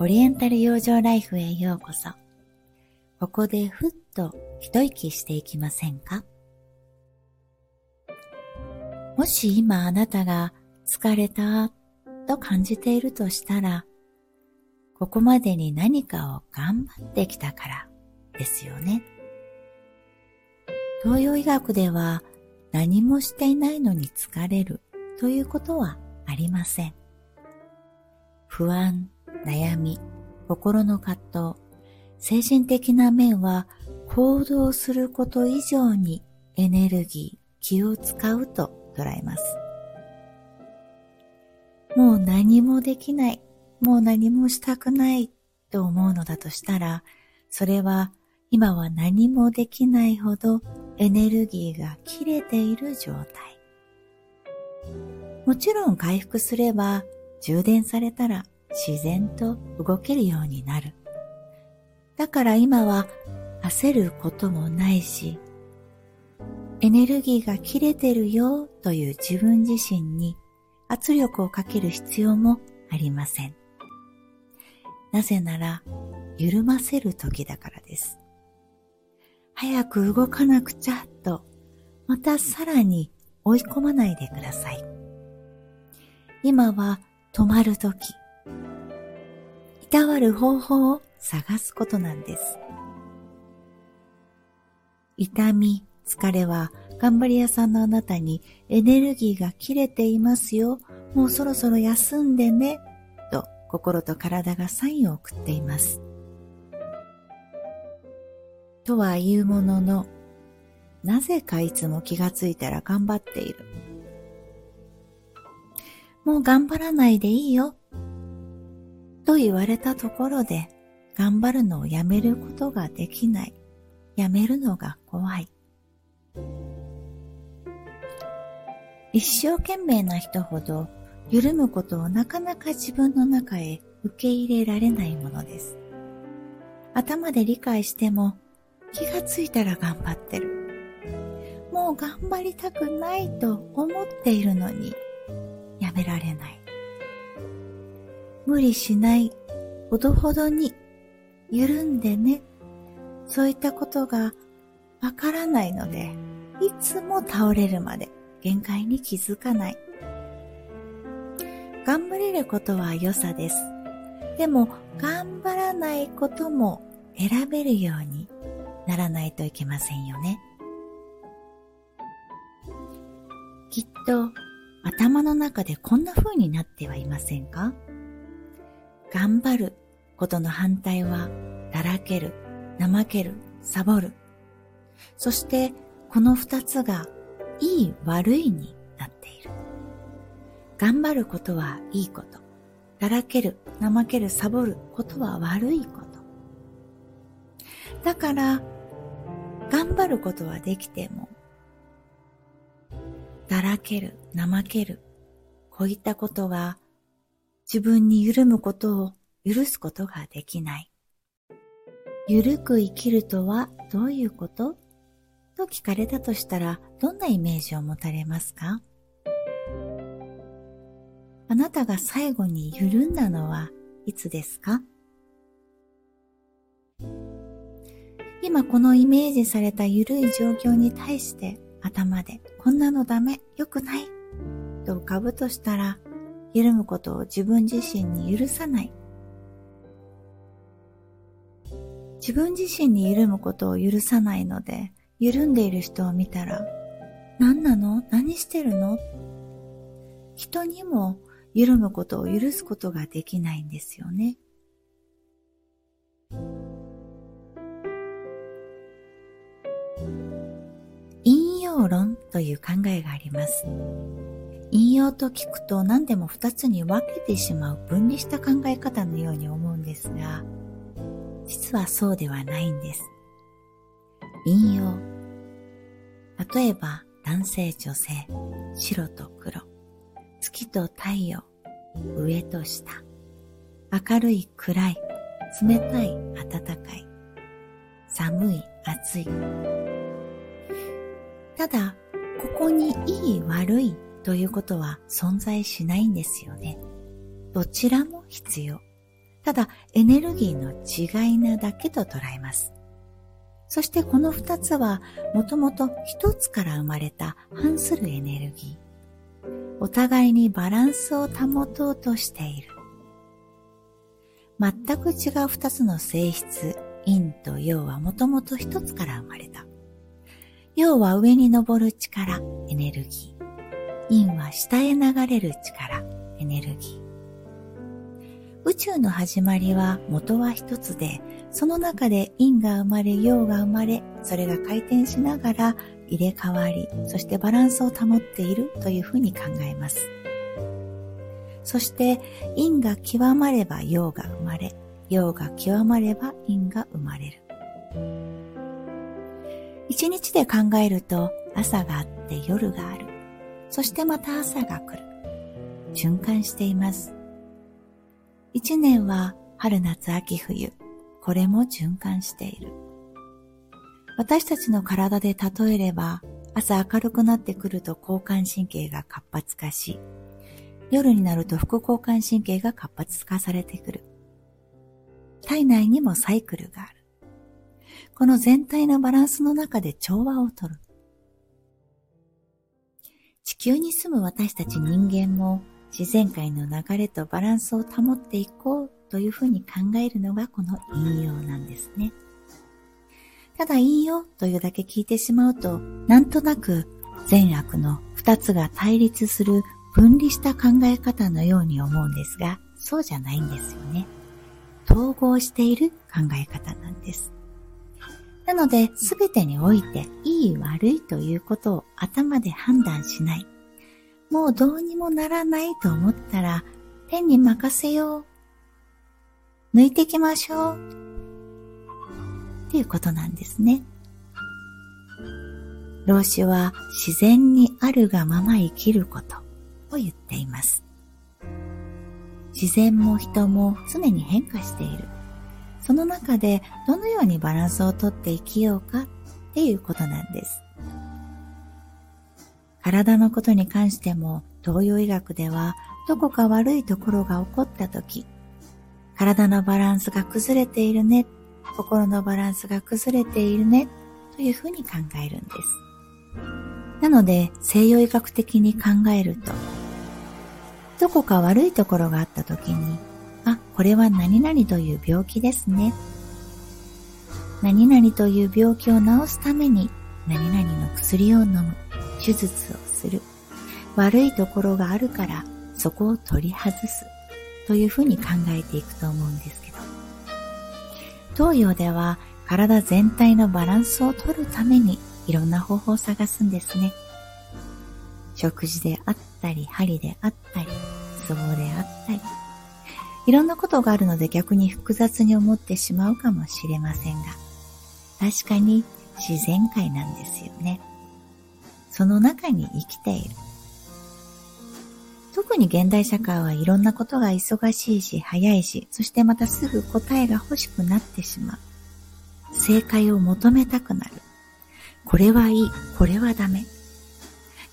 オリエンタル養生ライフへようこそ。ここでふっと一息していきませんか？もし今あなたが疲れたと感じているとしたら、ここまでに何かを頑張ってきたからですよね。東洋医学では何もしていないのに疲れるということはありません。不安、悩み、心の葛藤、精神的な面は行動すること以上にエネルギー、気を使うと捉えます。もう何もできない、もう何もしたくないと思うのだとしたら、それは今は何もできないほどエネルギーが切れている状態。もちろん回復すれば充電されたら自然と動けるようになる。だから今は焦ることもないし、エネルギーが切れてるよという自分自身に圧力をかける必要もありません。なぜなら、緩ませる時だからです。早く動かなくちゃと、またさらに追い込まないでください。今は止まる時、たわる方法を探すことなんです。痛み、疲れは頑張り屋さんのあなたにエネルギーが切れていますよ。もうそろそろ休んでね。と心と体がサインを送っています。とは言うものの、なぜかいつも気がついたら頑張っている。もう頑張らないでいいよ。と言われたところで頑張るのをやめることができない。やめるのが怖い。一生懸命な人ほど緩むことをなかなか自分の中へ受け入れられないものです。頭で理解しても気がついたら頑張ってる。もう頑張りたくないと思っているのにやめられない。無理しない、ほどほどに、緩んでね。そういったことがわからないので、いつも倒れるまで限界に気づかない。頑張れることは良さです。でも、頑張らないことも選べるようにならないといけませんよね。きっと頭の中でこんな風になってはいませんか？頑張ることの反対は、だらける、怠ける、サボる。そして、この二つが、いい悪いになっている。頑張ることはいいこと。だらける、怠ける、サボることは悪いこと。だから、頑張ることはできても、だらける、怠ける、こういったことが自分に緩むことを許すことができない。ゆるく生きるとはどういうこと？と聞かれたとしたらどんなイメージを持たれますか？あなたが最後に緩んだのはいつですか？今このイメージされた緩い状況に対して頭でこんなのダメ、良くないと浮かぶとしたら緩むことを自分自身に許さない。自分自身に緩むことを許さないので、緩んでいる人を見たら、何なの？何してるの？人にも緩むことを許すことができないんですよね。引用論という考えがあります。引用と聞くと何でも二つに分けてしまう分離した考え方のように思うんですが、実はそうではないんです。引用。例えば男性女性、白と黒、月と太陽、上と下、明るい暗い、冷たい暖かい、寒い暑い。ただ、ここにいい悪いということは存在しないんですよね。どちらも必要。ただエネルギーの違いなだけと捉えます。そしてこの二つはもともと一つから生まれた反するエネルギー。お互いにバランスを保とうとしている。全く違う二つの性質、陰と陽はもともと一つから生まれた。陽は上に登る力、エネルギー。陰は下へ流れる力、エネルギー。宇宙の始まりは元は一つで、その中で陰が生まれ、陽が生まれ、それが回転しながら入れ替わり、そしてバランスを保っているというふうに考えます。そして陰が極まれば陽が生まれ、陽が極まれば陰が生まれる。一日で考えると朝があって夜がある。そしてまた朝が来る。循環しています。一年は春夏秋冬、これも循環している。私たちの体で例えれば、朝明るくなってくると交感神経が活発化し、夜になると副交感神経が活発化されてくる。体内にもサイクルがある。この全体のバランスの中で調和をとる。地球に住む私たち人間も自然界の流れとバランスを保っていこうというふうに考えるのがこの引用なんですね。ただ引用というだけ聞いてしまうと、なんとなく善悪の二つが対立する分離した考え方のように思うんですが、そうじゃないんですよね。統合している考え方なんです。なので、すべてにおいて、いい悪いということを頭で判断しない。もうどうにもならないと思ったら、天に任せよう。抜いていきましょう。っていうことなんですね。老子は自然にあるがまま生きることを言っています。自然も人も常に変化している。その中でどのようにバランスをとって生きようか？っていうことなんです。体のことに関しても東洋医学ではどこか悪いところが起こった時、体のバランスが崩れているね、心のバランスが崩れているね、というふうに考えるんです。なので西洋医学的に考えると、どこか悪いところがあった時に、あ、これは何々という病気ですね。何々という病気を治すために何々の薬を飲む。手術をする。悪いところがあるからそこを取り外す。というふうに考えていくと思うんですけど。東洋では体全体のバランスを取るためにいろんな方法を探すんですね。食事であったり、針であったり、ツボであったり。いろんなことがあるので逆に複雑に思ってしまうかもしれませんが、確かに自然界なんですよね。その中に生きている。特に現代社会はいろんなことが忙しいし早いし、そしてまたすぐ答えが欲しくなってしまう。正解を求めたくなる。これはいい、これはダメ。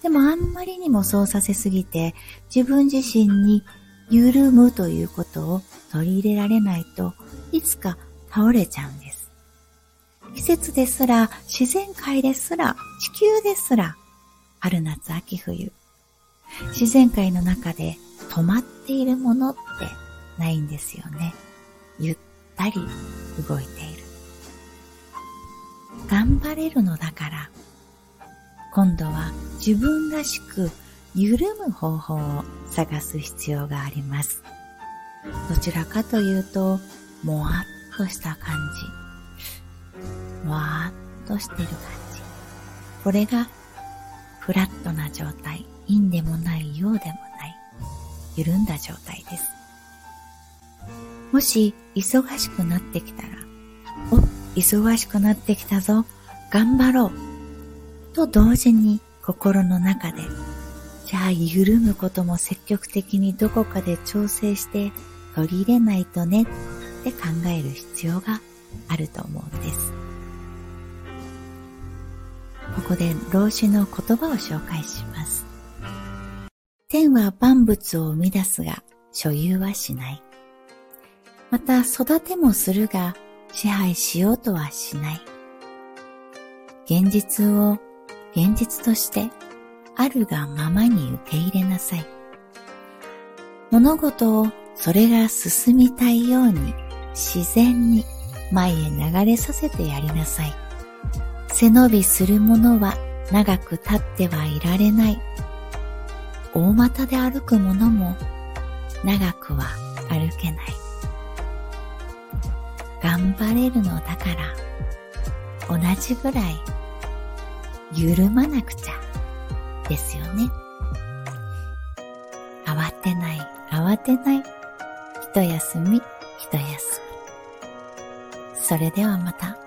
でもあんまりにもそうさせすぎて、自分自身に緩むということを取り入れられないといつか倒れちゃうんです。季節ですら、自然界ですら、地球ですら、春夏秋冬。自然界の中で止まっているものってないんですよね。ゆったり動いている。頑張れるのだから、今度は自分らしく緩む方法を探す必要があります。どちらかというと、もわっとした感じ。わーっとしてる感じ。これがフラットな状態、陰でもない陽でもない、緩んだ状態です。もし忙しくなってきたら、お、忙しくなってきたぞ、頑張ろう、と同時に心の中で、じゃあ緩むことも積極的にどこかで調整して取り入れないとねって考える必要があると思うんです。ここで老子の言葉を紹介します。天は万物を生み出すが所有はしない。また育てもするが支配しようとはしない。現実を現実としてあるがままに受け入れなさい。物事をそれが進みたいように自然に前へ流れさせてやりなさい。背伸びするものは長く立ってはいられない。大股で歩く者も長くは歩けない。頑張れるのだから同じぐらい緩まなくちゃですよね。慌てない、慌てない。一休み、一休み。それではまた。